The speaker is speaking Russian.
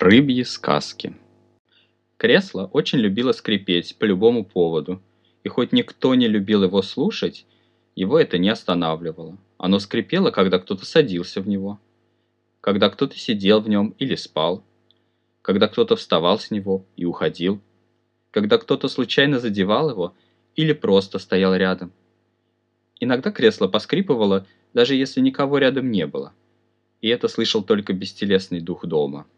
Рыбьи сказки. Кресло очень любило скрипеть по любому поводу, и хоть никто не любил его слушать, его это не останавливало. Оно скрипело, когда кто-то садился в него, когда кто-то сидел в нем или спал, когда кто-то вставал с него и уходил, когда кто-то случайно задевал его или просто стоял рядом. Иногда кресло поскрипывало, даже если никого рядом не было, и это слышал только бестелесный дух дома –